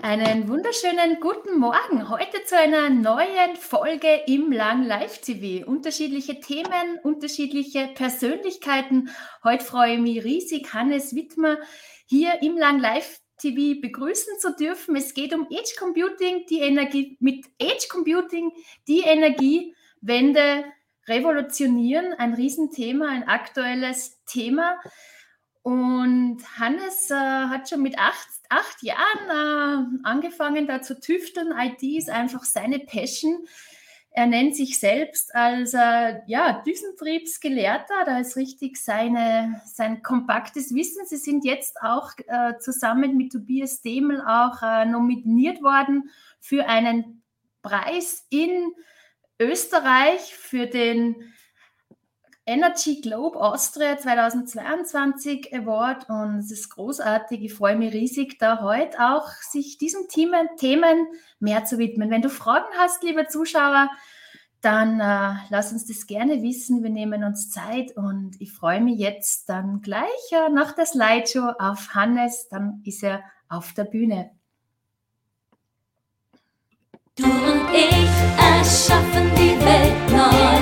Einen wunderschönen guten Morgen. Heute zu einer neuen Folge im Lang Live TV. Unterschiedliche Themen, unterschiedliche Persönlichkeiten. Heute freue ich mich riesig, Hannes Wittmer hier im Lang Live TV begrüßen zu dürfen. Es geht um Edge Computing, die Energie mit Edge Computing, die Energiewende revolutionieren. Ein Riesenthema, ein aktuelles Thema. Und Hannes äh, hat schon mit acht, acht Jahren äh, angefangen, da zu tüfteln. IT ist einfach seine Passion. Er nennt sich selbst als äh, ja, Düsentriebsgelehrter. Da ist richtig seine, sein kompaktes Wissen. Sie sind jetzt auch äh, zusammen mit Tobias Demel auch äh, nominiert worden für einen Preis in Österreich für den Energy Globe Austria 2022 Award und es ist großartig. Ich freue mich riesig, da heute auch sich diesen Themen, Themen mehr zu widmen. Wenn du Fragen hast, liebe Zuschauer, dann äh, lass uns das gerne wissen. Wir nehmen uns Zeit und ich freue mich jetzt dann gleich äh, nach der Slideshow auf Hannes. Dann ist er auf der Bühne. Du und ich erschaffen die Welt neu.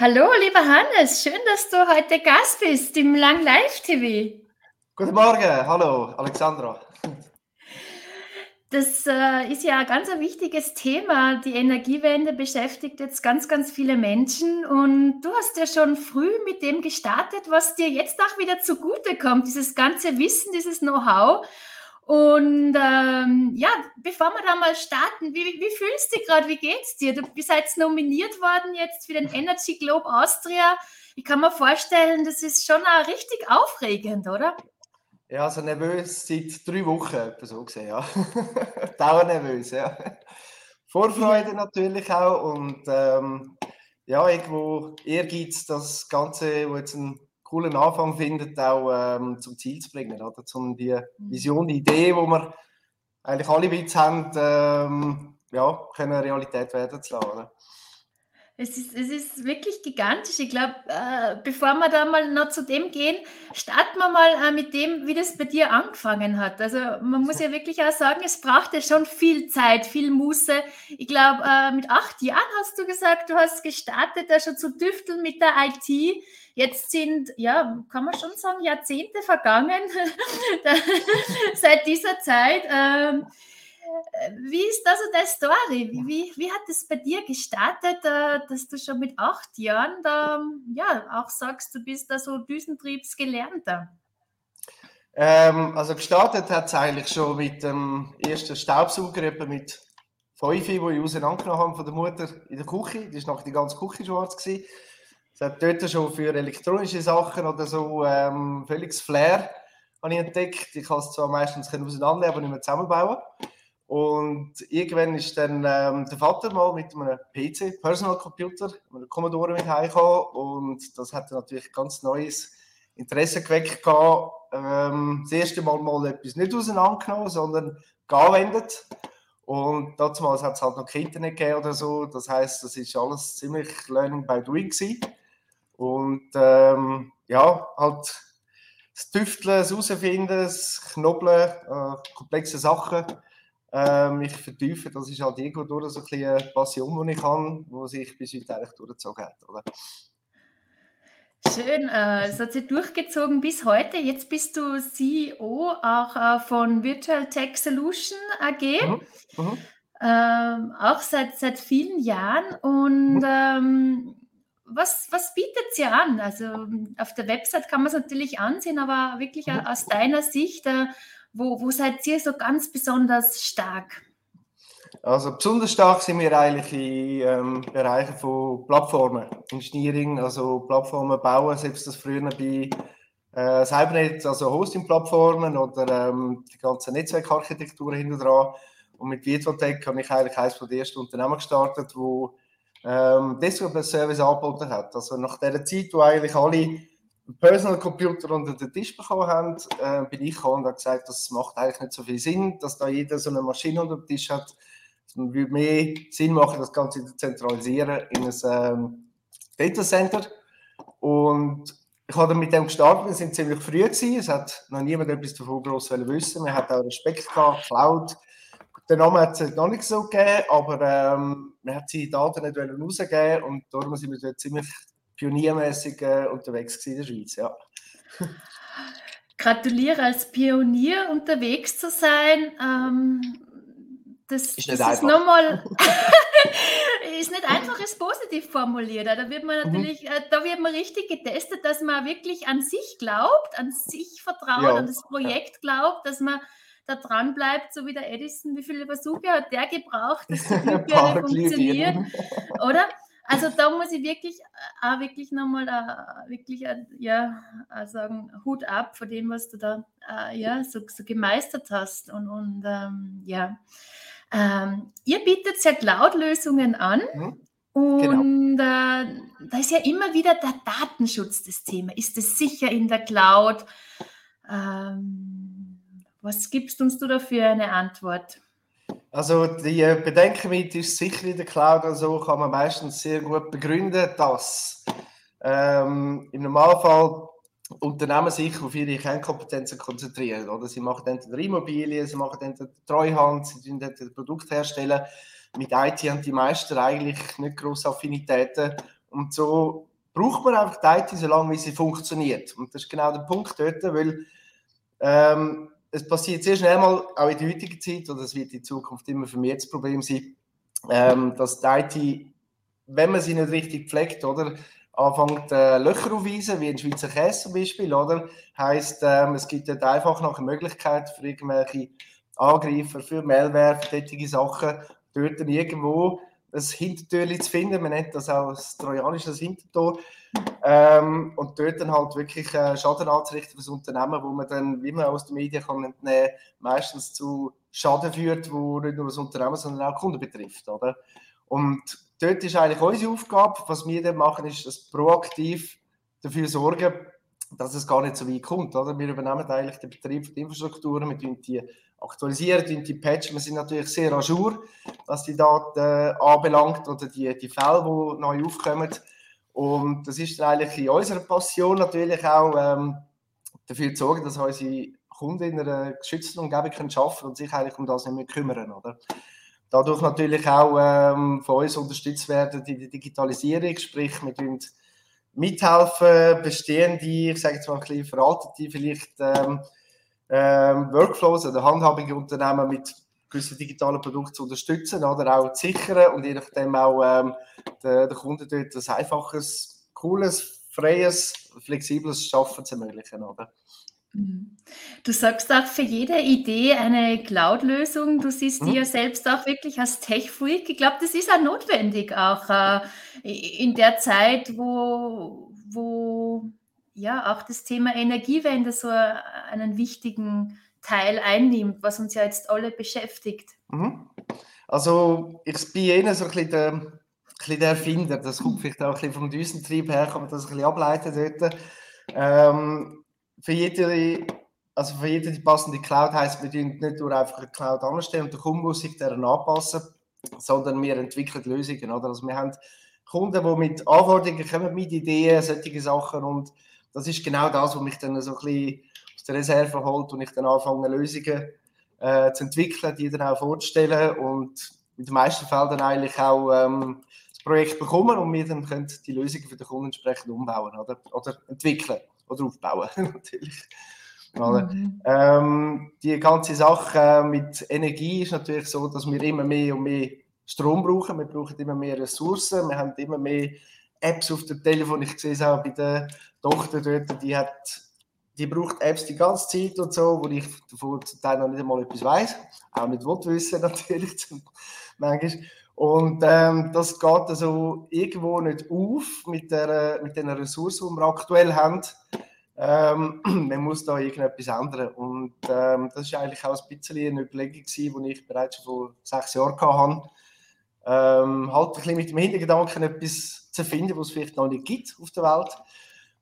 Hallo, lieber Hannes, schön, dass du heute Gast bist im Lang Live TV. Guten Morgen, hallo, Alexandra. Das äh, ist ja ein ganz ein wichtiges Thema. Die Energiewende beschäftigt jetzt ganz, ganz viele Menschen. Und du hast ja schon früh mit dem gestartet, was dir jetzt auch wieder zugute kommt. Dieses ganze Wissen, dieses Know-how. Und ähm, ja, bevor wir da mal starten, wie, wie fühlst du dich gerade? Wie geht's dir? Du bist jetzt nominiert worden jetzt für den Energy Globe Austria. Ich kann mir vorstellen, das ist schon auch richtig aufregend, oder? Ja, also nervös seit drei Wochen, so gesehen, ja. Dauernervös, ja. Vorfreude natürlich auch und ähm, ja, irgendwo Ehrgeiz, das Ganze, wo jetzt ein coolen Anfang findet, auch ähm, zum Ziel zu bringen. Oder? Um die mhm. Vision, die Idee, die wir eigentlich alle Witz haben, ähm, ja, können Realität werden zu lassen. Es ist, es ist wirklich gigantisch. Ich glaube, äh, bevor wir da mal noch zu dem gehen, starten wir mal äh, mit dem, wie das bei dir angefangen hat. Also man muss ja wirklich auch sagen, es brauchte schon viel Zeit, viel Muße. Ich glaube, äh, mit acht Jahren hast du gesagt, du hast gestartet, da schon zu düfteln mit der IT. Jetzt sind, ja, kann man schon sagen, Jahrzehnte vergangen seit dieser Zeit. Ähm, wie ist das so deine Story? Wie, wie hat es bei dir gestartet, äh, dass du schon mit acht Jahren da ja, auch sagst, du bist da so Düsentriebsgelernter? Ähm, also gestartet hat es eigentlich schon mit dem ersten Staubsauger, etwa mit fünf, die ich auseinandergenommen habe von der Mutter in der Küche. Das war noch die ganze Küche schwarz. Gewesen. Es hat dort schon für elektronische Sachen oder so ähm, völliges Flair habe ich entdeckt. Ich kann es zwar meistens auseinandernehmen, aber nicht mehr zusammenbauen. Und irgendwann ist dann ähm, der Vater mal mit einem PC, Personal Computer, mit einem Commodore mit heimgekommen und das hat natürlich ganz neues Interesse geweckt. Ähm, das erste Mal mal etwas nicht auseinandergenommen, sondern geanwendet. Und damals hat es halt noch kein Internet gegeben oder so. Das heißt, das ist alles ziemlich Learning by Doing gewesen. Und ähm, ja, halt das Tüfteln, das Herausfinden, das Knobeln, äh, komplexe Sachen äh, mich vertiefen. Das ist halt irgendwo durch so eine Passion, die ich habe, die sich bis heute eigentlich durchgezogen hat. Oder? Schön, äh, es hat sich durchgezogen bis heute. Jetzt bist du CEO auch äh, von Virtual Tech Solution AG. Mhm. Mhm. Ähm, auch seit, seit vielen Jahren. Und mhm. ähm, was, was bietet sie an? Also auf der Website kann man es natürlich ansehen, aber wirklich mhm. aus deiner Sicht, äh, wo, wo seid ihr so ganz besonders stark? Also besonders stark sind wir eigentlich in ähm, Bereichen von Plattformen, Engineering, also Plattformen bauen, selbst das früher bei äh, Cybernet, also Hosting-Plattformen oder ähm, die ganze Netzwerkarchitektur hinter dran. Und mit Virtualtech habe ich eigentlich eines der ersten Unternehmen gestartet, wo ähm, Desktop als Service angeboten hat. Also nach der Zeit, wo eigentlich alle Personal Computer unter den Tisch bekommen haben, äh, bin ich gekommen und habe gesagt, das macht eigentlich nicht so viel Sinn, dass da jeder so eine Maschine unter dem Tisch hat. Es würde mehr Sinn machen, das Ganze zu zentralisieren in ein ähm, Data Center. Und ich habe mit dem gestartet, wir sind ziemlich früh gewesen. Es hat noch niemand etwas davon groß wissen. Wir hatten auch Respekt gehabt, Cloud. Den Namen hat es noch nicht so gegeben, aber ähm, man hat die Daten nicht rausgeben und darum sind wir ziemlich pioniermäßig äh, unterwegs in der Schweiz. Ja. Gratuliere als Pionier unterwegs zu sein. Ähm, das ist, das ist nochmal ist nicht einfach ist positiv formuliert. Da wird man mhm. natürlich, mhm. da wird man richtig getestet, dass man wirklich an sich glaubt, an sich vertraut, ja. an das Projekt glaubt, dass man da dran bleibt, so wie der Edison, wie viele Versuche hat der gebraucht, dass die Glühbirne funktioniert, oder? Also da muss ich wirklich äh, auch wirklich nochmal uh, wirklich uh, ja sagen Hut ab vor dem, was du da ja so, so, gemeistert hast und, und ähm, ja ähm, ihr bietet ja Cloud-Lösungen an. Mhm. Und genau. äh, da ist ja immer wieder der Datenschutz das Thema. Ist es sicher in der Cloud? Ähm, was gibst uns du dafür eine Antwort? Also die äh, Bedenken mit ist sicher in der Cloud, also kann man meistens sehr gut begründen, dass ähm, im Normalfall Unternehmen sich auf ihre Kernkompetenzen konzentrieren. Oder? Sie machen entweder Immobilien, sie machen entweder Treuhand, sie entweder Produkte herstellen. Mit IT haben die meisten eigentlich nicht grosse Affinitäten. Und so braucht man einfach die IT so lange, wie sie funktioniert. Und das ist genau der Punkt dort, weil ähm, es passiert sehr schnell mal, auch in der heutigen Zeit, oder es wird in Zukunft immer für mich das Problem sein, ähm, dass die IT, wenn man sie nicht richtig pflegt, oder, anfängt äh, Löcher aufweisen, wie ein Schweizer Käse zum Beispiel, oder? Heißt, ähm, es gibt dort einfach noch eine Möglichkeit für irgendwelche Angreifer, für Malware, für solche Sachen, dort irgendwo ein Hintertür zu finden. Man nennt das auch das trojanische Hintertor. Ähm, und dort dann halt wirklich äh, Schaden anzurichten für das Unternehmen, wo man dann, wie man aus den Medien kann entnehmen, meistens zu Schaden führt, wo nicht nur das Unternehmen, sondern auch Kunden betrifft, oder? Und dort ist eigentlich unsere Aufgabe, was wir dann machen, ist, dass proaktiv dafür sorgen, dass es gar nicht so weit kommt. Oder? Wir übernehmen eigentlich den Betrieb der Infrastrukturen, wir tun die aktualisieren, die patchen. Wir sind natürlich sehr ajour, was die Daten äh, anbelangt oder die, die Fälle, die neu aufkommen. Und das ist eigentlich in unserer Passion natürlich auch ähm, dafür zu sorgen, dass unsere Kunden in einer geschützten Umgebung können arbeiten können und sich eigentlich um das nicht mehr kümmern. Oder? dadurch natürlich auch ähm, von uns unterstützt werden in der Digitalisierung, sprich wir mithelfen, bestehende, ich sage jetzt mal ein bisschen veraltete vielleicht ähm, ähm, Workflows oder handhabige Unternehmen mit gewissen digitalen Produkten zu unterstützen oder auch zu sichern und je nachdem auch ähm, den, den Kunden dort ein einfaches, cooles, freies, flexibles Schaffen zu ermöglichen. Oder? Mhm. Du sagst auch für jede Idee eine Cloud-Lösung. Du siehst mhm. ja selbst auch wirklich als Tech-Freak. Ich glaube, das ist auch notwendig, auch äh, in der Zeit, wo, wo ja auch das Thema Energiewende so einen wichtigen Teil einnimmt, was uns ja jetzt alle beschäftigt. Mhm. Also ich bin eher so ein bisschen der, ein bisschen der Erfinder. Das kommt vielleicht auch ein bisschen vom Düsentrieb her, kann man das ein bisschen ableiten dort. Ähm, für jede, also für jede die passende Cloud heißt, wir nicht nur einfach eine Cloud anstellen und der Kunde muss sich daran anpassen, sondern wir entwickeln Lösungen. Oder? Also wir haben Kunden, die mit Anforderungen kommen, mit Ideen, solche Sachen und das ist genau das, was mich dann so ein bisschen aus der Reserve holt und ich dann anfange, Lösungen äh, zu entwickeln, die dann auch vorzustellen und in den meisten Fällen dann eigentlich auch ähm, das Projekt bekommen und wir dann können die Lösungen für den Kunden entsprechend umbauen oder, oder entwickeln oder aufbauen, natürlich. Mhm. Ähm, die ganze Sache mit Energie ist natürlich so, dass wir immer mehr und mehr Strom brauchen. Wir brauchen immer mehr Ressourcen. Wir haben immer mehr Apps auf dem Telefon. Ich sehe es auch bei der Tochter dort, die hat die braucht Apps die ganze Zeit und so, wo ich davon zum Teil noch nicht einmal etwas weiß, auch nicht will wissen natürlich, manchmal. Und ähm, das geht also irgendwo nicht auf mit, der, mit den Ressourcen, die wir aktuell haben. ähm, man muss da irgendetwas ändern. Und ähm, das war eigentlich auch ein bisschen eine Überlegung, die ich bereits schon vor sechs Jahren hatte. Ähm, halt ein bisschen mit dem Hintergedanken etwas zu finden, was es vielleicht noch nicht gibt auf der Welt.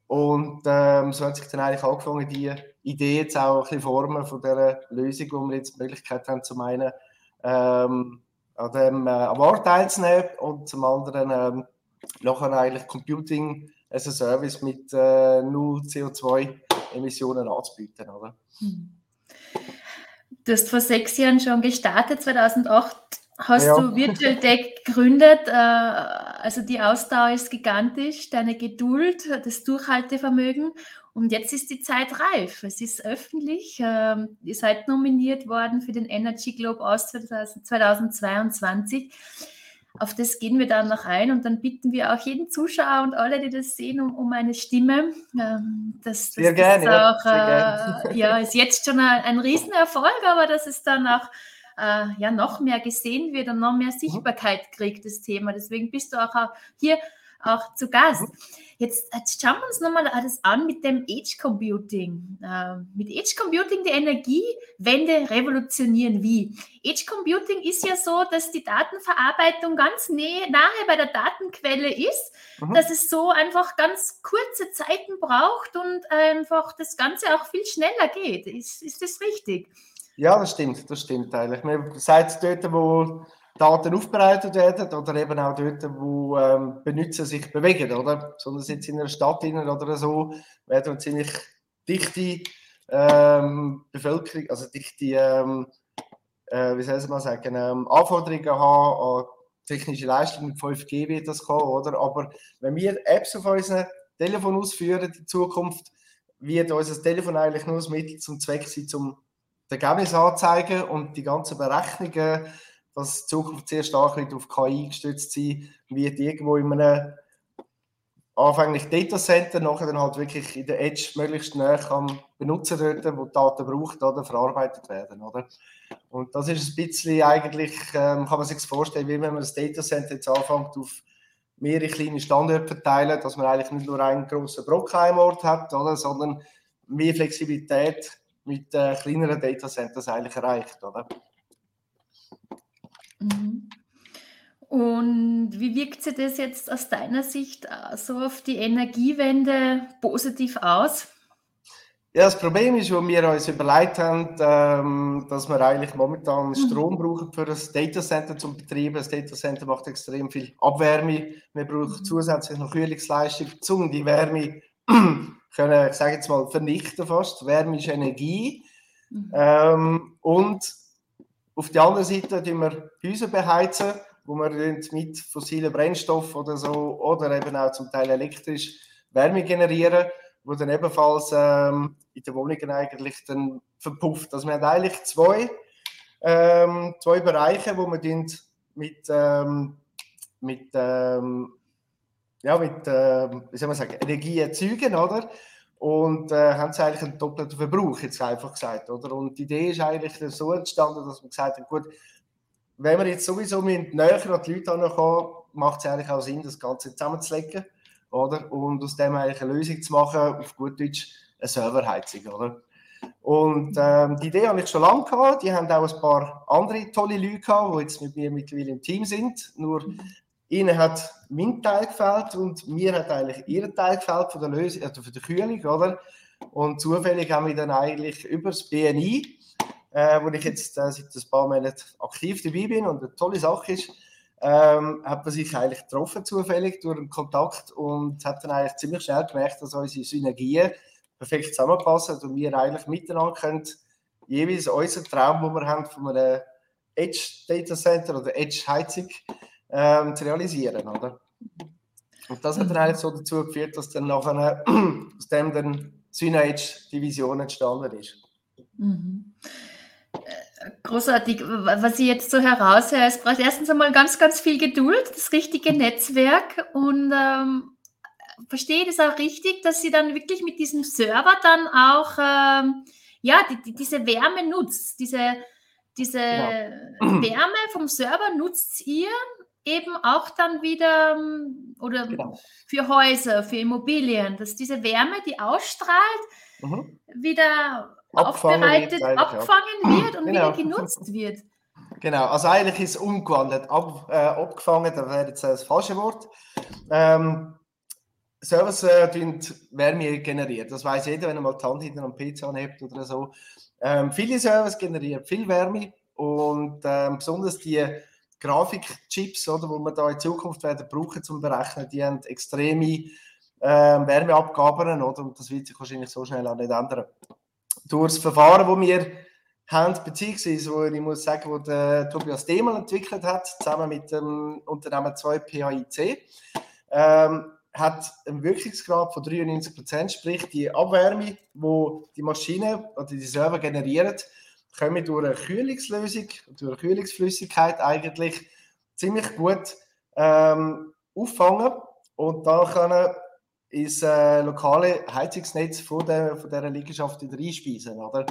Und ähm, so hat sich dann eigentlich angefangen, die Idee jetzt auch ein bisschen formen von der Lösung, wo wir jetzt die Möglichkeit haben, zum einen ähm, an dem äh, Award teilzunehmen und zum anderen ähm, nachher eigentlich Computing as a Service mit äh, null CO2-Emissionen anzubieten. Oder? Hm. Du hast vor sechs Jahren schon gestartet, 2008 hast ja. du Virtual Tech gegründet. Äh, also die Ausdauer ist gigantisch, deine Geduld, das Durchhaltevermögen. Und jetzt ist die Zeit reif. Es ist öffentlich. Ähm, ihr seid nominiert worden für den Energy Globe aus 2022. Auf das gehen wir dann noch ein und dann bitten wir auch jeden Zuschauer und alle, die das sehen, um, um eine Stimme. Ähm, das, das, Sehr gerne. Das auch, ja. Äh, ja, ist jetzt schon ein, ein Riesenerfolg, aber dass es dann auch äh, ja, noch mehr gesehen wird und noch mehr mhm. Sichtbarkeit kriegt, das Thema. Deswegen bist du auch hier auch zu Gast. Mhm. Jetzt, jetzt schauen wir uns nochmal alles an mit dem Edge Computing. Äh, mit Edge Computing die Energiewende revolutionieren. Wie? Edge Computing ist ja so, dass die Datenverarbeitung ganz nahe bei der Datenquelle ist, mhm. dass es so einfach ganz kurze Zeiten braucht und einfach das Ganze auch viel schneller geht. Ist, ist das richtig? Ja, das stimmt, das stimmt eigentlich. Seit dort, wo Daten aufbereitet werden oder eben auch dort, wo ähm, Benutzer sich bewegen, oder? Sondern jetzt in einer Stadt oder so, werden ziemlich dichte ähm, Bevölkerung, also dichte, ähm, äh, wie soll ich mal sagen, ähm, Anforderungen haben an technische Leistung mit 5G wird das kommen, oder? Aber wenn wir Apps auf unserem Telefon ausführen in Zukunft, wird unser Telefon eigentlich nur das Mittel zum Zweck sein, um das Ergebnis anzeigen und die ganzen Berechnungen dass die Zukunft sehr stark wird auf KI gestützt sein wird, irgendwo in einem anfänglich Datacenter, nachher dann halt wirklich in der Edge möglichst näher am Benutzer dort, wo die Daten braucht, oder verarbeitet werden, oder? Und das ist ein bisschen eigentlich, ähm, kann man sich vorstellen, wie wenn man das Datacenter jetzt anfängt auf mehrere kleine Standorte verteilen, dass man eigentlich nicht nur einen großen Brocken am Ort hat, oder, sondern mehr Flexibilität mit äh, kleineren Datacenters eigentlich erreicht, oder? Mhm. Und wie wirkt sich das jetzt aus deiner Sicht äh, so auf die Energiewende positiv aus? Ja, das Problem ist, wo wir uns überlegt haben, ähm, dass wir eigentlich momentan mhm. Strom brauchen für das Datacenter zum Betreiben. Das Datacenter macht extrem viel Abwärme. Wir brauchen mhm. zusätzlich noch Kühlungsleistung, um die Wärme können, ich sage jetzt mal, vernichten fast. Wärme ist Energie. Mhm. Ähm, und auf der anderen Seite tun wir Häuser beheizen, wo wir mit fossilen Brennstoffen oder so oder eben auch zum Teil elektrisch Wärme generieren, wo dann ebenfalls ähm, in den Wohnungen eigentlich dann verpufft. Also wir haben eigentlich zwei, ähm, zwei Bereiche, wo wir mit, ähm, mit, ähm, ja, mit äh, wie soll man sagen, Energie erzeugen, oder? und äh, haben sie eigentlich einen doppelten Verbrauch, jetzt einfach gesagt. Oder? Und die Idee ist eigentlich so entstanden, dass man gesagt hat, gut, wenn wir jetzt sowieso mit näher an die Leute herankommen, macht es eigentlich auch Sinn, das Ganze zusammenzulegen oder? und aus dem eigentlich eine Lösung zu machen, auf gut Deutsch eine Serverheizung. Oder? Und ähm, die Idee habe ich schon lange gehabt. Die haben auch ein paar andere tolle Leute gehabt, die jetzt mit mir mittlerweile im Team sind. Nur Ihnen hat mein Teil gefällt und mir hat eigentlich Ihr Teil gefällt von der Lösung, also von der Kühlung, oder? Und zufällig haben wir dann eigentlich über das BNI, äh, wo ich jetzt äh, seit ein paar Monaten aktiv dabei bin und eine tolle Sache ist, ähm, hat man sich eigentlich getroffen zufällig durch einen Kontakt und hat dann eigentlich ziemlich schnell gemerkt, dass unsere Synergien perfekt zusammenpassen und wir eigentlich miteinander können jeweils unseren Traum, den wir haben von einem Edge Data Center oder Edge Heizung, ähm, zu realisieren, oder? Und das hat dann eigentlich so dazu geführt, dass dann nachher aus dem dann Synage Division entstanden ist. Mhm. Äh, großartig. Was ich jetzt so heraushöre, es braucht erstens einmal ganz, ganz viel Geduld, das richtige Netzwerk und ähm, verstehe das auch richtig, dass sie dann wirklich mit diesem Server dann auch ähm, ja, die, die, diese Wärme nutzt, diese, diese genau. Wärme vom Server nutzt ihr eben auch dann wieder ähm, oder genau. für Häuser, für Immobilien, dass diese Wärme, die ausstrahlt, mhm. wieder abfangen aufbereitet, wird, abgefangen ja. wird und genau. wieder genutzt wird. Genau, also eigentlich ist es umgewandelt, ab, äh, abgefangen, da wäre jetzt das falsche Wort. Ähm, Servers äh, Wärme generiert. Das weiß jeder, wenn er mal die Hand hinter einem PC anhebt oder so. Ähm, viele Servers generieren viel Wärme und ähm, besonders die Grafikchips, oder, wo wir da in Zukunft werden brauchen zum Berechnen, die haben extreme ähm, Wärmeabgaben, oder? Und das wird sich wahrscheinlich so schnell auch nicht ändern. Durch das Verfahren, das wir haben, beziehungsweise, wo ich muss sagen, wo der Tobias Demel entwickelt hat, zusammen mit dem Unternehmen 2PAIC, ähm, hat einen Wirkungsgrad von 93 Prozent, sprich die Abwärme, wo die Maschine oder die Server generieren, können durch eine Kühlungslösung, durch eine Kühlungsflüssigkeit eigentlich ziemlich gut ähm, auffangen und dann können ins äh, lokale Heizungsnetz von, der, von dieser Liegenschaft wieder einspeisen. Oder?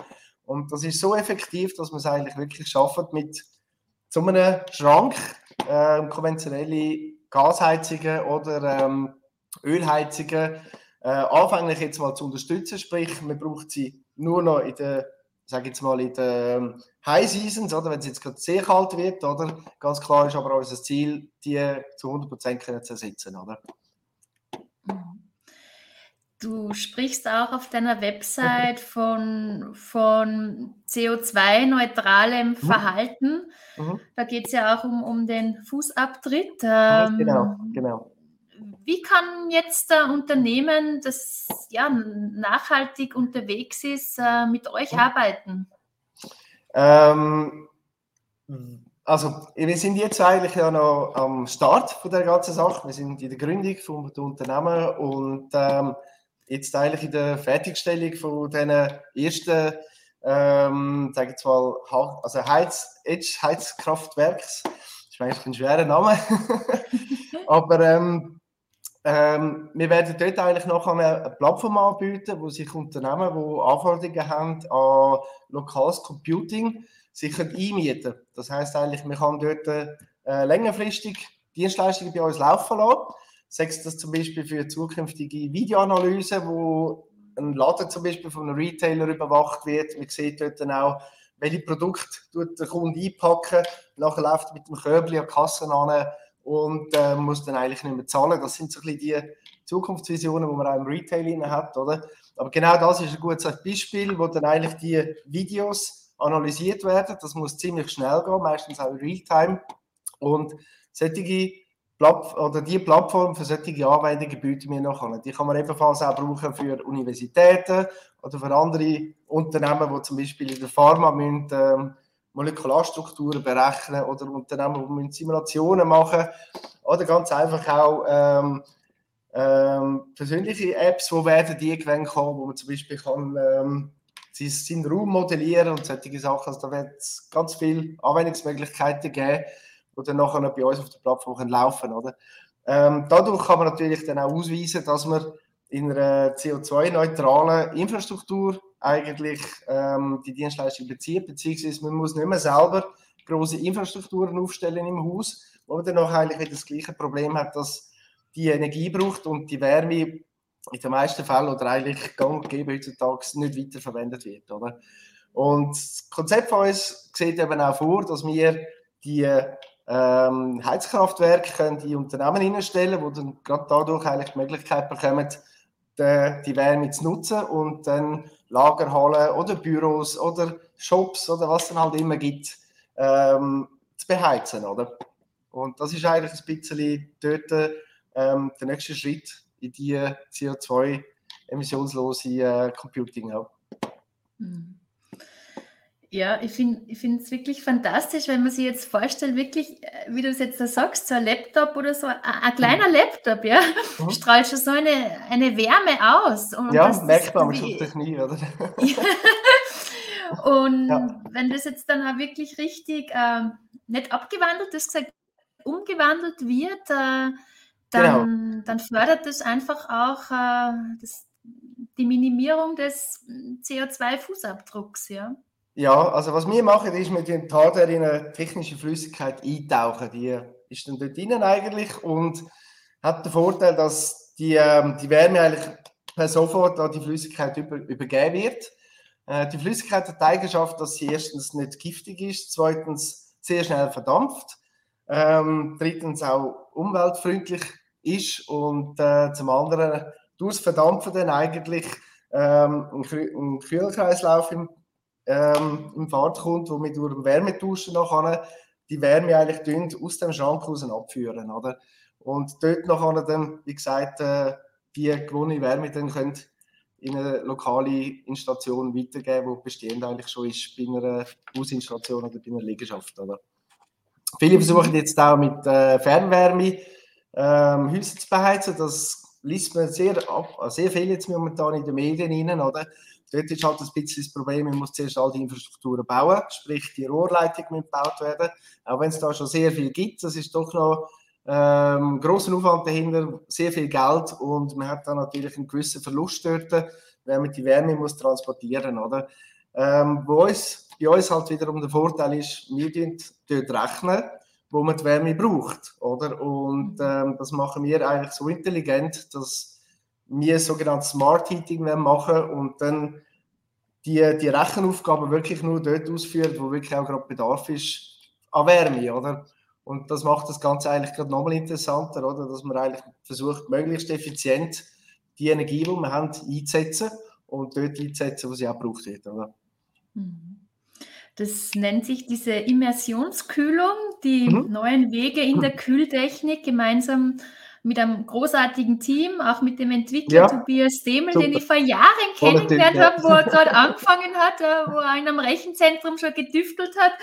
Und das ist so effektiv, dass man es eigentlich wirklich schafft, mit so einem Schrank äh, konventionelle Gasheizungen oder ähm, Ölheizungen äh, anfänglich jetzt mal zu unterstützen, sprich, man braucht sie nur noch in der, sage jetzt mal, in der ähm, High Seasons, oder wenn es jetzt gerade sehr kalt wird, oder? Ganz klar ist aber auch unser Ziel, die zu 100% zu ersetzen, oder? Du sprichst auch auf deiner Website von, von CO2-neutralem mhm. Verhalten. Mhm. Da geht es ja auch um, um den Fußabtritt. Ähm, genau, genau. Wie kann jetzt ein Unternehmen, das ja, nachhaltig unterwegs ist, äh, mit euch arbeiten? Ähm, also, wir sind jetzt eigentlich ja noch am Start von der ganzen Sache. Wir sind in der Gründung vom Unternehmen und ähm, jetzt eigentlich in der Fertigstellung von diesen ersten, ähm, sage ich mal, also Heiz, Heizkraftwerks. Das ist eigentlich ein schwerer Name. Aber ähm, ähm, wir werden dort eigentlich noch eine Plattform anbieten, wo sich Unternehmen, die Anforderungen haben an lokales Computing, sich einmieten Das heißt eigentlich, man kann dort äh, längerfristig Dienstleistungen bei uns laufen lassen. Sei es das zum Beispiel für zukünftige Videoanalyse, wo ein Laden zum Beispiel von einem Retailer überwacht wird. Man sieht dort dann auch, welche Produkte der Kunde einpacken. Nachher läuft mit dem Körbchen an die Kasse an und äh, muss dann eigentlich nicht mehr zahlen. Das sind so ein bisschen die Zukunftsvisionen, die man auch im Retail hat, oder? Aber genau das ist ein gutes Beispiel, wo dann eigentlich die Videos analysiert werden. Das muss ziemlich schnell gehen, meistens auch in Realtime. Und solche Platt oder die Plattform für solche Anwendungen bieten wir noch an. Die kann man ebenfalls auch brauchen für Universitäten oder für andere Unternehmen, die zum Beispiel in der Pharma müssen, ähm, Molekularstrukturen berechnen oder Unternehmen, die Simulationen machen oder ganz einfach auch ähm, ähm, persönliche Apps, wo werden die irgendwann kommen, wo man zum Beispiel kann ähm, seinen Raum modellieren und solche Sachen. Also da wird es ganz viele Anwendungsmöglichkeiten geben, die dann nachher bei uns auf der Plattform laufen können. Ähm, dadurch kann man natürlich dann auch ausweisen, dass man in einer CO2-neutralen Infrastruktur eigentlich ähm, die Dienstleistung bezieht, beziehungsweise man muss nicht mehr selber große Infrastrukturen aufstellen im Haus, wo man dann auch eigentlich wieder das gleiche Problem hat, dass die Energie braucht und die Wärme in den meisten Fällen oder eigentlich gang und gäbe heutzutage nicht weiterverwendet wird. Oder? Und das Konzept von uns sieht eben auch vor, dass wir die ähm, Heizkraftwerke können die Unternehmen hinstellen, die dann gerade dadurch eigentlich die Möglichkeit bekommen, die, die Wärme zu nutzen und dann Lagerhallen oder Büros oder Shops oder was es halt immer gibt, ähm, zu beheizen, oder? Und das ist eigentlich ein bisschen dort ähm, der nächste Schritt in die CO2-emissionslose äh, Computing. Auch. Mhm. Ja, ich finde es wirklich fantastisch, wenn man sich jetzt vorstellt, wirklich, äh, wie du es jetzt da sagst, so ein Laptop oder so, ein, ein kleiner mhm. Laptop, ja, mhm. strahlt schon so eine, eine Wärme aus. Und ja, das, merkt man schon auf Knie, oder? Und ja. wenn das jetzt dann auch wirklich richtig äh, nicht abgewandelt, du hast gesagt, umgewandelt wird, äh, dann, genau. dann fördert das einfach auch äh, das, die Minimierung des CO2-Fußabdrucks, ja. Ja, also was wir machen, ist, wir den Tader in eine technische Flüssigkeit eintauchen. Die ist dann dort drinnen eigentlich und hat den Vorteil, dass die, ähm, die Wärme eigentlich per sofort an die Flüssigkeit über, übergeben wird. Äh, die Flüssigkeit hat die Eigenschaft, dass sie erstens nicht giftig ist, zweitens sehr schnell verdampft, ähm, drittens auch umweltfreundlich ist und äh, zum anderen durchs Verdampfen dann eigentlich ähm, ein, ein Kühlkreislauf im, ähm, im Fahrt kommt, wo wir durch den Wärmetauschen nachher die Wärme eigentlich aus dem Schrank raus abführen. Oder? Und dort nachher dann, wie gesagt, äh, die gewonnene Wärme dann können in eine lokale Installation weitergeben, die bestehend eigentlich schon ist bei einer Hausinstallation oder bei einer Liegenschaft. Oder? Viele versuchen jetzt auch mit äh, Fernwärme ähm, Häuser zu beheizen. Das liest man sehr, ab, sehr viel jetzt momentan in den Medien rein, oder? Dort ist halt ein bisschen das Problem, man muss zuerst all die Infrastrukturen bauen, sprich die Rohrleitung muss gebaut werden. Auch wenn es da schon sehr viel gibt, das ist doch noch ähm, großen Aufwand dahinter, sehr viel Geld und man hat dann natürlich einen gewissen Verlust dort, wenn man die Wärme muss transportieren oder? Ähm, wo bei uns halt wiederum der Vorteil ist, wir dort rechnen, wo man die Wärme braucht, oder? Und ähm, das machen wir eigentlich so intelligent, dass wir sogenanntes Smart Heating machen und dann die, die Rechenaufgaben wirklich nur dort ausführen, wo wirklich auch gerade Bedarf ist an Wärme, oder? Und das macht das Ganze eigentlich gerade nochmal interessanter, oder? dass man eigentlich versucht, möglichst effizient die Energie, die wir haben, einzusetzen und dort einzusetzen, wo sie auch gebraucht wird. Oder? Mhm. Das nennt sich diese Immersionskühlung, die mhm. neuen Wege in der Kühltechnik gemeinsam mit einem großartigen Team, auch mit dem Entwickler ja. Tobias Demel, Super. den ich vor Jahren kennengelernt ja. habe, wo er gerade angefangen hat, äh, wo er in einem Rechenzentrum schon gedüftelt hat.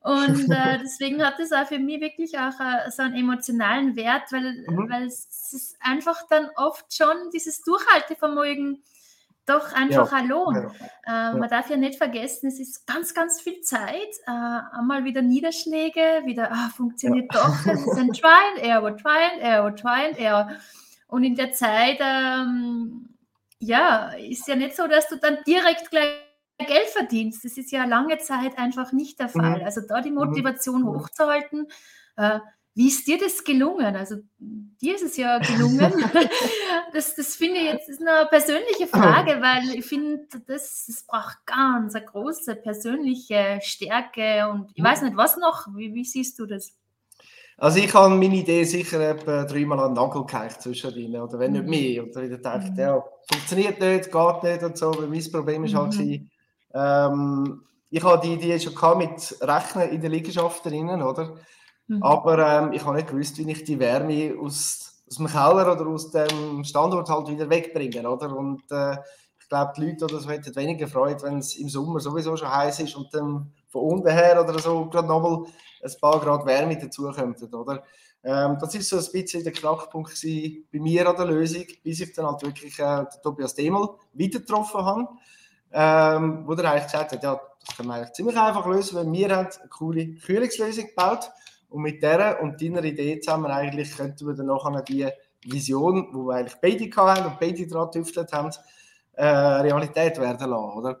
Und äh, deswegen hat es auch für mich wirklich auch äh, so einen emotionalen Wert, weil, mhm. weil es ist einfach dann oft schon dieses Durchhaltevermögen doch einfach ja. ein Lohn. Ja. Äh, man darf ja nicht vergessen, es ist ganz, ganz viel Zeit. Äh, einmal wieder Niederschläge, wieder ah, funktioniert doch. Es ist ein Try and Error, Try and Error, Try and Error. Und in der Zeit, ähm, ja, ist ja nicht so, dass du dann direkt gleich Geld verdienst. Das ist ja lange Zeit einfach nicht der Fall. Mhm. Also da die mhm. Motivation mhm. hochzuhalten. Äh, wie ist dir das gelungen? Also dir ist es ja gelungen. das, das finde ich jetzt ist eine persönliche Frage, weil ich finde, das, das braucht ganz eine große persönliche Stärke und ich weiß nicht, was noch. Wie, wie siehst du das? Also ich habe meine Idee sicher etwa dreimal an den Nagel gehängt zwischendrin, oder wenn nicht mhm. mehr. Oder wieder gedacht, ja, funktioniert nicht, geht nicht und so. Aber mein Problem ist halt, mhm. Ähm, ich habe die Idee schon mit Rechnen in der Liegenschaft drinnen, oder? Mhm. Aber ähm, ich habe nicht gewusst, wie ich die Wärme aus, aus dem Keller oder aus dem Standort halt wieder wegbringe, oder? Und äh, ich glaube, die Leute oder so hätten weniger Freude, wenn es im Sommer sowieso schon heiß ist und dann von unten her oder so gerade nochmal ein paar Grad Wärme dazukommt, oder? Ähm, das ist so ein bisschen der Knackpunkt bei mir an der Lösung, bis ich dann halt wirklich äh, Tobias Demel wieder getroffen habe ähm, wo er eigentlich gesagt hat, ja, das können wir eigentlich ziemlich einfach lösen, weil wir haben eine coole Kühlungslösung gebaut und mit der und deiner Idee zusammen eigentlich könnten wir dann nachher die Vision, wo wir eigentlich beide haben und beide daran getüftelt haben, äh, Realität werden lassen, oder?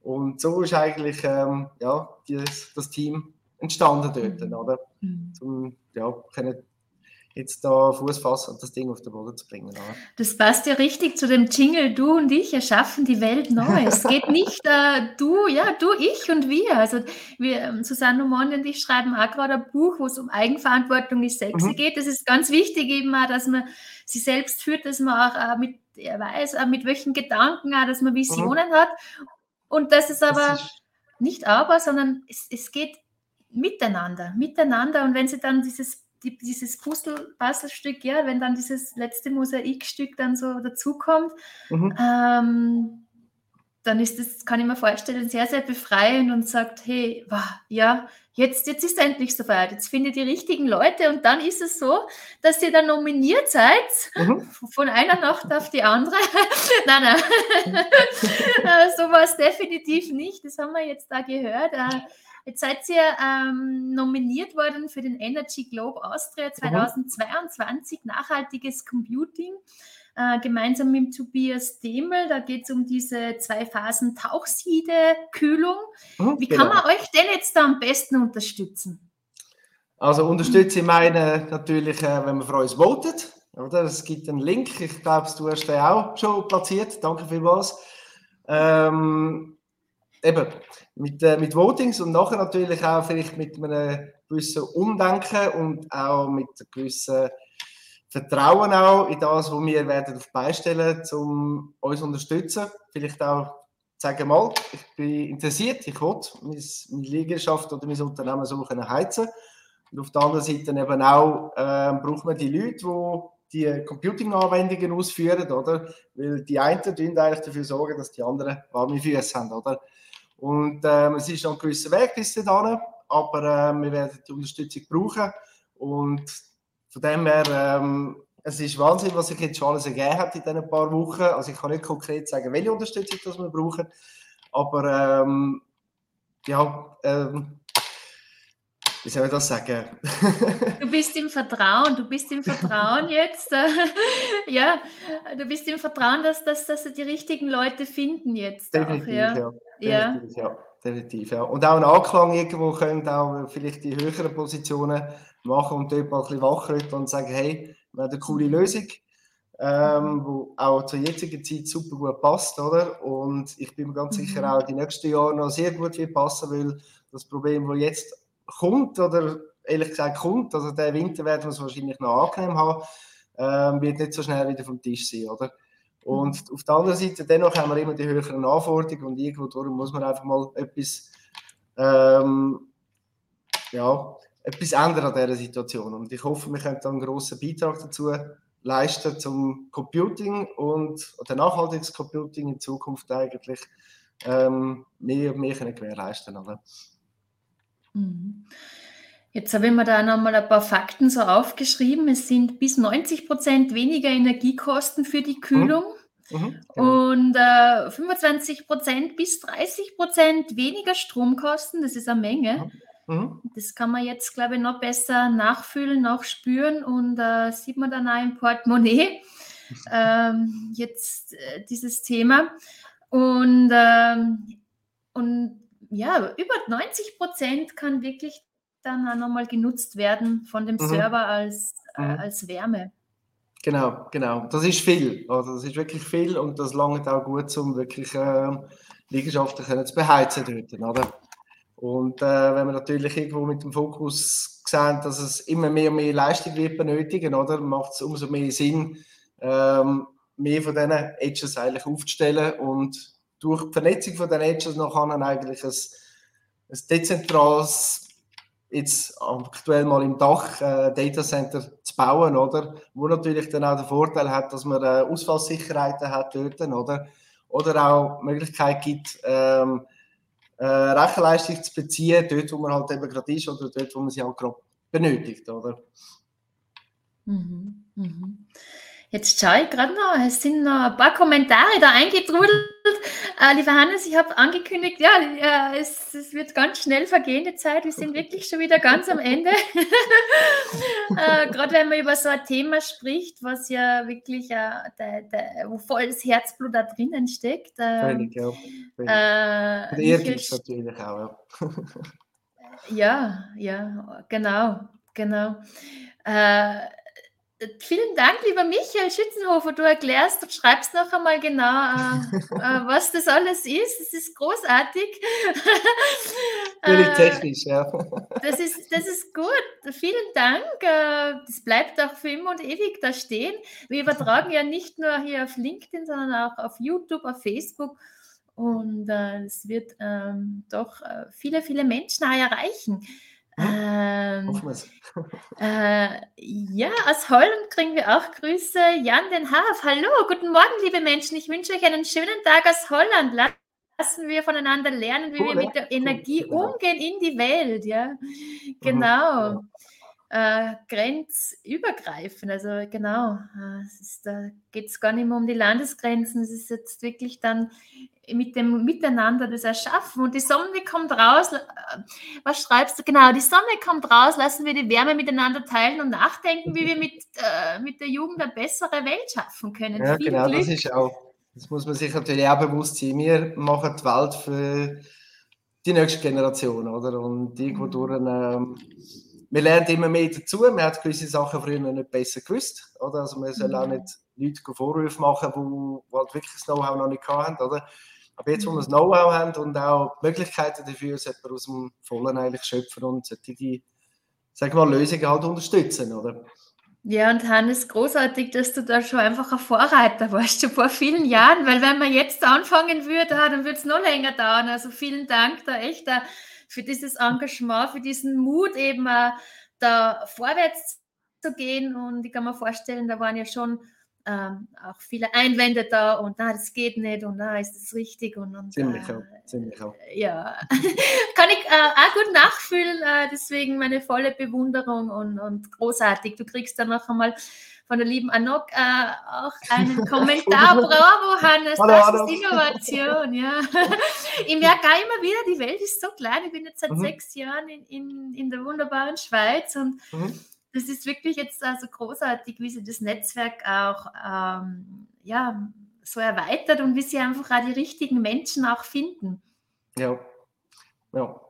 Und so ist eigentlich ähm, ja, dieses, das Team entstanden dort, oder? Mhm. Zum, ja, können jetzt da Fuß fassen und das Ding auf den Boden zu bringen. Oder? Das passt ja richtig zu dem Jingle, du und ich erschaffen die Welt neu. es geht nicht äh, du, ja, du, ich und wir. Also wir, ähm, Susanne Monde und ich schreiben auch gerade ein Buch, wo es um Eigenverantwortung ist sexy mhm. geht. Das ist ganz wichtig eben auch, dass man sich selbst führt, dass man auch äh, mit, er weiß, äh, mit welchen Gedanken, auch, dass man Visionen mhm. hat. Und das ist aber das ist nicht aber, sondern es, es geht miteinander, miteinander. Und wenn sie dann dieses die, dieses Puzzlestück, ja, wenn dann dieses letzte Mosaikstück dann so dazukommt, mhm. ähm, dann ist das, kann ich mir vorstellen, sehr, sehr befreiend und sagt, hey, wow, ja, jetzt, jetzt ist endlich soweit, jetzt finde ich die richtigen Leute und dann ist es so, dass ihr dann nominiert seid, mhm. von einer Nacht auf die andere. nein, nein, äh, so war es definitiv nicht, das haben wir jetzt da gehört. Jetzt seid ihr ähm, nominiert worden für den Energy Globe Austria 2022, mhm. nachhaltiges Computing. Äh, gemeinsam mit Tobias Demel. Da geht es um diese zwei Phasen Tauchsiede, Kühlung. Mhm, Wie genau. kann man euch denn jetzt da am besten unterstützen? Also unterstütze ich meine natürlich, äh, wenn man für uns votet. Oder? Es gibt einen Link, ich glaube, du hast den auch schon platziert. Danke vielmals. Ähm, eben, mit, äh, mit Votings und nachher natürlich auch vielleicht mit einem gewissen Umdenken und auch mit einem gewissen Vertrauen auch in das, was wir werden auf beistellen, um uns zu unterstützen. Vielleicht auch sagen mal, ich bin interessiert, ich will meine Liegenschaft oder mein Unternehmen so können heizen. Und auf der anderen Seite eben auch äh, braucht man die Leute, die die Computing-Anwendungen ausführen, oder? Weil die einen eigentlich dafür sorgen, dass die anderen warme Füße haben, oder? Und ähm, es ist noch ein gewisser Weg bis dahin, aber äh, wir werden die Unterstützung brauchen. Und von dem her, ähm, es ist Wahnsinn, was sich jetzt schon alles ergeben hat in diesen paar Wochen. Also ich kann nicht konkret sagen, welche Unterstützung das wir brauchen, aber ähm, ja, ähm, wie soll ich das sagen? du bist im Vertrauen, du bist im Vertrauen jetzt. Äh, ja, du bist im Vertrauen, dass, dass, dass die richtigen Leute finden jetzt. Definitiv, auch, ja. ja. Definitiv, ja. Definitiv, ja. Und auch ein Anklang irgendwo können auch vielleicht die höheren Positionen machen und dort mal ein bisschen wachrütteln und sagen, hey, wir haben eine coole Lösung, ähm, wo auch zur jetzigen Zeit super gut passt, oder? Und ich bin mir ganz sicher mhm. auch die nächsten Jahre noch sehr gut wird passen, weil das Problem, das jetzt kommt, oder ehrlich gesagt kommt, also der Winter werden wir es wahrscheinlich noch angenehm haben, ähm, wird nicht so schnell wieder vom Tisch sein, oder? Und mhm. auf der anderen Seite, dennoch haben wir immer die höheren Anforderungen und irgendwo darum muss man einfach mal etwas, ähm, ja, etwas ändern an dieser Situation. Und ich hoffe, wir können dann einen grossen Beitrag dazu leisten zum Computing und oder nachhaltiges Computing in Zukunft eigentlich ähm, mehr und mehr können gewährleisten. Oder? Mhm. Jetzt habe ich mir da nochmal ein paar Fakten so aufgeschrieben. Es sind bis 90 Prozent weniger Energiekosten für die Kühlung. Mhm. Mhm, genau. Und äh, 25 Prozent bis 30 Prozent weniger Stromkosten, das ist eine Menge. Mhm. mhm. Das kann man jetzt, glaube ich, noch besser nachfühlen, nachspüren und äh, sieht man dann auch im Portemonnaie ähm, jetzt äh, dieses Thema. Und, ähm, und ja, über 90 Prozent kann wirklich dann auch nochmal genutzt werden von dem mhm. Server als, äh, mhm. als Wärme. Genau, genau. Das ist viel. Also das ist wirklich viel und das langt auch gut, um wirklich äh, Liegenschaften können zu beheizen dort, oder? Und äh, wenn wir natürlich irgendwo mit dem Fokus sehen, dass es immer mehr und mehr Leistung wird benötigen, oder, macht es umso mehr Sinn, ähm, mehr von diesen Edges eigentlich aufzustellen und durch die Vernetzung von den Edges kann eigentlich ein, ein dezentrales, jetzt aktuell mal im Dach, äh, Datacenter zu bauen, oder? Wo natürlich dann auch den Vorteil hat, dass man äh, Ausfallsicherheiten hat dort, oder? Oder auch Möglichkeit gibt, ähm, äh, Rechenleistung zu beziehen, dort, wo man halt eben gerade ist oder dort, wo man sie auch gerade benötigt, oder? Mhm, mhm. Jetzt schaue ich gerade noch, es sind noch ein paar Kommentare da eingetrudelt. Äh, liebe Hannes, ich habe angekündigt, ja, ja es, es, wird ganz schnell vergehen, die Zeit. Wir sind wirklich schon wieder ganz am Ende. äh, gerade wenn man über so ein Thema spricht, was ja wirklich, äh, der, der, wo voll das Herzblut da drinnen steckt. Ähm, ja. Äh, Ehrgeiz natürlich auch, ja. ja, ja, genau, genau. Äh, Vielen Dank, lieber Michael Schützenhofer. Du erklärst, du schreibst noch einmal genau, äh, äh, was das alles ist. Es ist großartig. Völlig äh, technisch, ja. Das ist, das ist gut. Vielen Dank. Äh, das bleibt auch für immer und ewig da stehen. Wir übertragen ja nicht nur hier auf LinkedIn, sondern auch auf YouTube, auf Facebook. Und äh, es wird ähm, doch viele, viele Menschen erreichen. Ähm, äh, ja, aus Holland kriegen wir auch Grüße. Jan Den Haaf, hallo, guten Morgen, liebe Menschen. Ich wünsche euch einen schönen Tag aus Holland. Lassen wir voneinander lernen, wie cool, wir mit der Energie cool, umgehen in die Welt. Ja, genau. Mhm, äh, grenzübergreifend. Also genau, äh, ist, da geht es gar nicht mehr um die Landesgrenzen. Es ist jetzt wirklich dann mit dem Miteinander das Erschaffen. Und die Sonne kommt raus. Äh, was schreibst du? Genau, die Sonne kommt raus, lassen wir die Wärme miteinander teilen und nachdenken, wie wir mit, äh, mit der Jugend eine bessere Welt schaffen können. Ja, Viel genau, Glück. das ist auch. Das muss man sich natürlich auch bewusst sein. Wir machen die Welt für die nächste Generation, oder? Und irgendwo mhm. durch ähm, man lernt immer mehr dazu. Man hat gewisse Sachen früher noch nicht besser gewusst. Oder? Also man soll auch Mhm. nicht Leute Vorwürfe machen, die halt wirklich das Know-how noch nicht haben. Oder? Aber jetzt, wo wir das Know-how haben und auch die Möglichkeiten dafür, sollte man aus dem Vollen eigentlich schöpfen und solche, sagen wir mal, Lösungen halt unterstützen. Oder? Ja, und Hannes, großartig, dass du da schon einfach ein Vorreiter warst, schon vor vielen Jahren, weil wenn man jetzt anfangen würde, ah, dann würde es noch länger dauern. Also vielen Dank da echt äh, für dieses Engagement, für diesen Mut eben äh, da vorwärts zu gehen. Und ich kann mir vorstellen, da waren ja schon ähm, auch viele Einwände da und na, das geht nicht und na, ist das richtig und, und Ziemlich äh, auch. Ziemlich auch. ja, kann ich äh, auch gut nachfühlen, äh, deswegen meine volle Bewunderung und, und großartig. Du kriegst dann noch einmal von der lieben Anok äh, auch einen Kommentar. Bravo, Hannes, das ist Innovation, ja. Ich merke auch immer wieder, die Welt ist so klein. Ich bin jetzt seit Mhm. sechs Jahren in, in, in der wunderbaren Schweiz und Mhm. Das ist wirklich jetzt also großartig, wie sie das Netzwerk auch ähm, ja, so erweitert und wie sie einfach auch die richtigen Menschen auch finden. Ja. ja.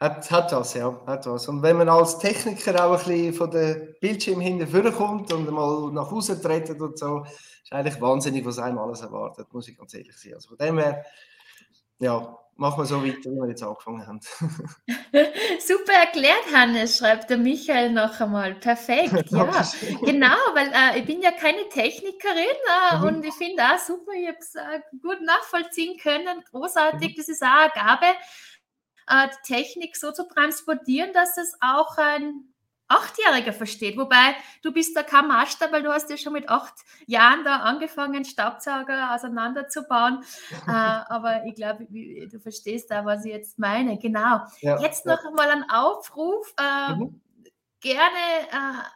Hat, hat das, ja. Hat das. Und wenn man als Techniker auch ein bisschen von den Bildschirm hinten kommt und mal nach Hause treten und so, ist eigentlich wahnsinnig, was einem alles erwartet, muss ich ganz ehrlich sein. Also von dem her, ja, machen wir so weiter, wie wir jetzt angefangen haben. Super erklärt, Hannes, schreibt der Michael noch einmal. Perfekt, ja. Genau, weil äh, ich bin ja keine Technikerin äh, Mhm. und ich finde auch super, ich habe es äh, gut nachvollziehen können. Mhm. Großartig, das ist auch eine Gabe, äh, die Technik so zu transportieren, dass es auch ein Achtjähriger versteht. Wobei du bist da kein Master, weil du hast ja schon mit acht Jahren da angefangen, Staubsauger auseinanderzubauen. äh, aber ich glaube, du verstehst da, was ich jetzt meine. Genau. Ja, Jetzt ja. noch einmal ein Aufruf. Äh, Mhm. Gerne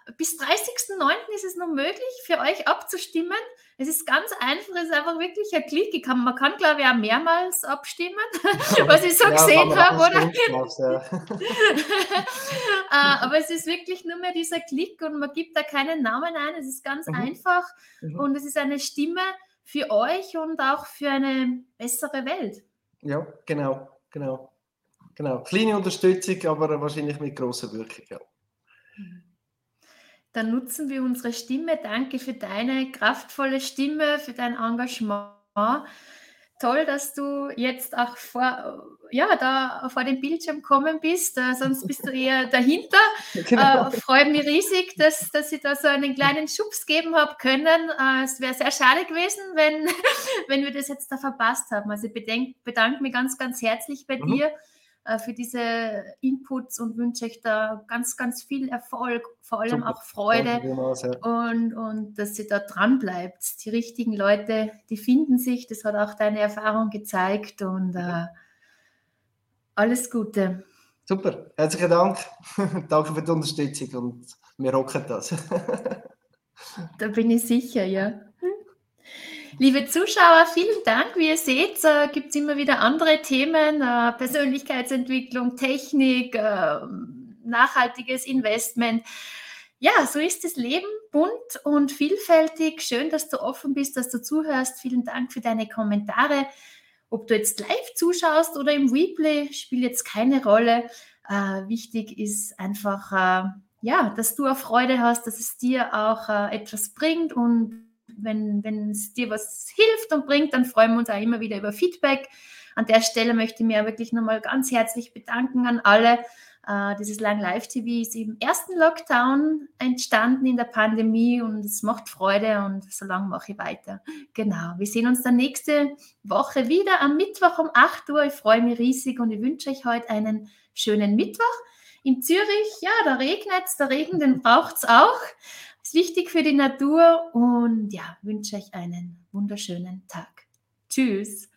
äh, bis 30.09. ist es noch möglich, für euch abzustimmen. Es ist ganz einfach, es ist einfach wirklich ein Klick. Kann, man kann, glaube ich, auch mehrmals abstimmen, was ich so Ja, gesehen habe, oder? fünfmal, ja. äh, aber es ist wirklich nur mehr dieser Klick und man gibt da keinen Namen ein. Es ist ganz Mhm. einfach Mhm. und es ist eine Stimme für euch und auch für eine bessere Welt. Ja, genau, genau. Genau. Kleine Unterstützung, aber wahrscheinlich mit großer Wirkung. Ja. Dann nutzen wir unsere Stimme. Danke für deine kraftvolle Stimme, für dein Engagement. Toll, dass du jetzt auch vor, ja, da vor dem Bildschirm kommen bist. Äh, sonst bist du eher dahinter. Genau. Äh, freut mich riesig, dass, dass ich da so einen kleinen Schubs geben habe können. Äh, es wäre sehr schade gewesen, wenn, wenn wir das jetzt da verpasst haben. Also ich bedenk, bedanke mich ganz, ganz herzlich bei Mhm. dir für diese Inputs und wünsche euch da ganz, ganz viel Erfolg, vor allem Super. auch Freude vielmals, ja. und, und dass ihr da dran bleibt. Die richtigen Leute, die finden sich. Das hat auch deine Erfahrung gezeigt und äh, alles Gute. Super, herzlichen Dank. Danke für die Unterstützung und wir rocken das. Da bin ich sicher, ja. Liebe Zuschauer, vielen Dank. Wie ihr seht, äh, gibt es immer wieder andere Themen, äh, Persönlichkeitsentwicklung, Technik, äh, nachhaltiges Investment. Ja, so ist das Leben bunt und vielfältig. Schön, dass du offen bist, dass du zuhörst. Vielen Dank für deine Kommentare. Ob du jetzt live zuschaust oder im Replay, spielt jetzt keine Rolle. Äh, wichtig ist einfach, äh, ja, dass du auch Freude hast, dass es dir auch äh, etwas bringt und wenn, wenn es dir was hilft und bringt, dann freuen wir uns auch immer wieder über Feedback. An der Stelle möchte ich mir wirklich nochmal ganz herzlich bedanken an alle. Äh, dieses Lang Live TV ist im ersten Lockdown entstanden in der Pandemie und es macht Freude und so lange mache ich weiter. Genau, wir sehen uns dann nächste Woche wieder am Mittwoch um 8 Uhr. Ich freue mich riesig und ich wünsche euch heute einen schönen Mittwoch. In Zürich, ja, da regnet es, der Regen, den braucht es auch. Wichtig für die Natur und ja, wünsche euch einen wunderschönen Tag. Tschüss.